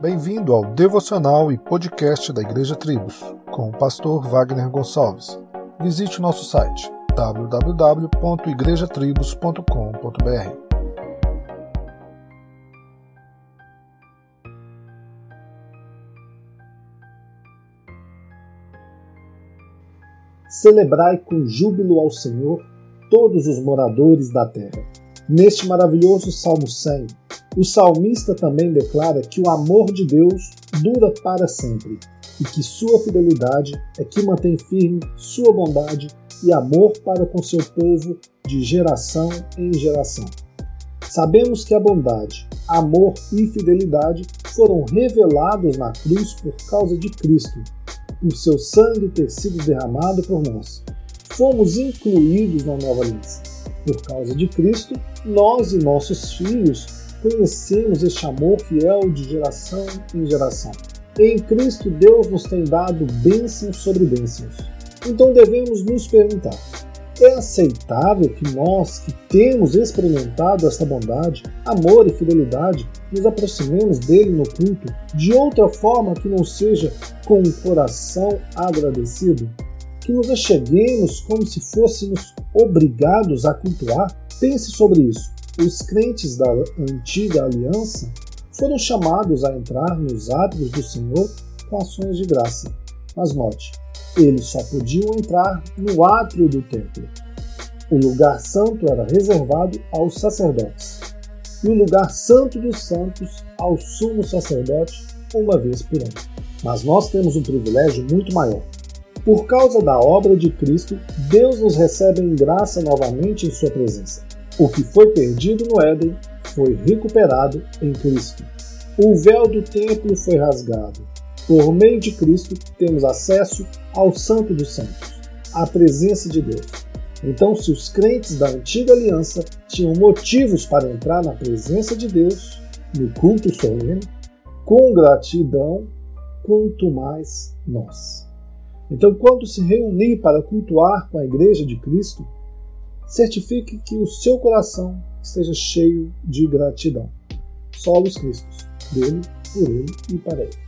Bem-vindo ao devocional e podcast da Igreja Tribos, com o pastor Wagner Gonçalves. Visite o nosso site www.igrejatribos.com.br. Celebrai com júbilo ao Senhor todos os moradores da terra. Neste maravilhoso Salmo 100, o salmista também declara que o amor de Deus dura para sempre e que sua fidelidade é que mantém firme sua bondade e amor para com seu povo de geração em geração. Sabemos que a bondade, amor e fidelidade foram revelados na cruz por causa de Cristo, por seu sangue ter sido derramado por nós. Fomos incluídos na nova aliança. Por causa de Cristo, nós e nossos filhos conhecemos este amor fiel de geração em geração. Em Cristo, Deus nos tem dado bênçãos sobre bênçãos. Então devemos nos perguntar: é aceitável que nós, que temos experimentado esta bondade, amor e fidelidade, nos aproximemos dele no culto de outra forma que não seja com um coração agradecido? Que nos acheguemos como se fôssemos obrigados a cultuar? Pense sobre isso. Os crentes da antiga aliança foram chamados a entrar nos átrios do Senhor com ações de graça. Mas note, eles só podiam entrar no átrio do templo. O lugar santo era reservado aos sacerdotes, e o lugar santo dos santos ao sumo sacerdote uma vez por ano. Mas nós temos um privilégio muito maior. Por causa da obra de Cristo, Deus nos recebe em graça novamente em Sua presença. O que foi perdido no Éden foi recuperado em Cristo. O véu do templo foi rasgado. Por meio de Cristo, temos acesso ao Santo dos Santos, à presença de Deus. Então, se os crentes da antiga aliança tinham motivos para entrar na presença de Deus, no culto solene, com gratidão, quanto mais nós. Então, quando se reunir para cultuar com a Igreja de Cristo, certifique que o seu coração esteja cheio de gratidão. Solos Cristos, dele, por ele e para ele.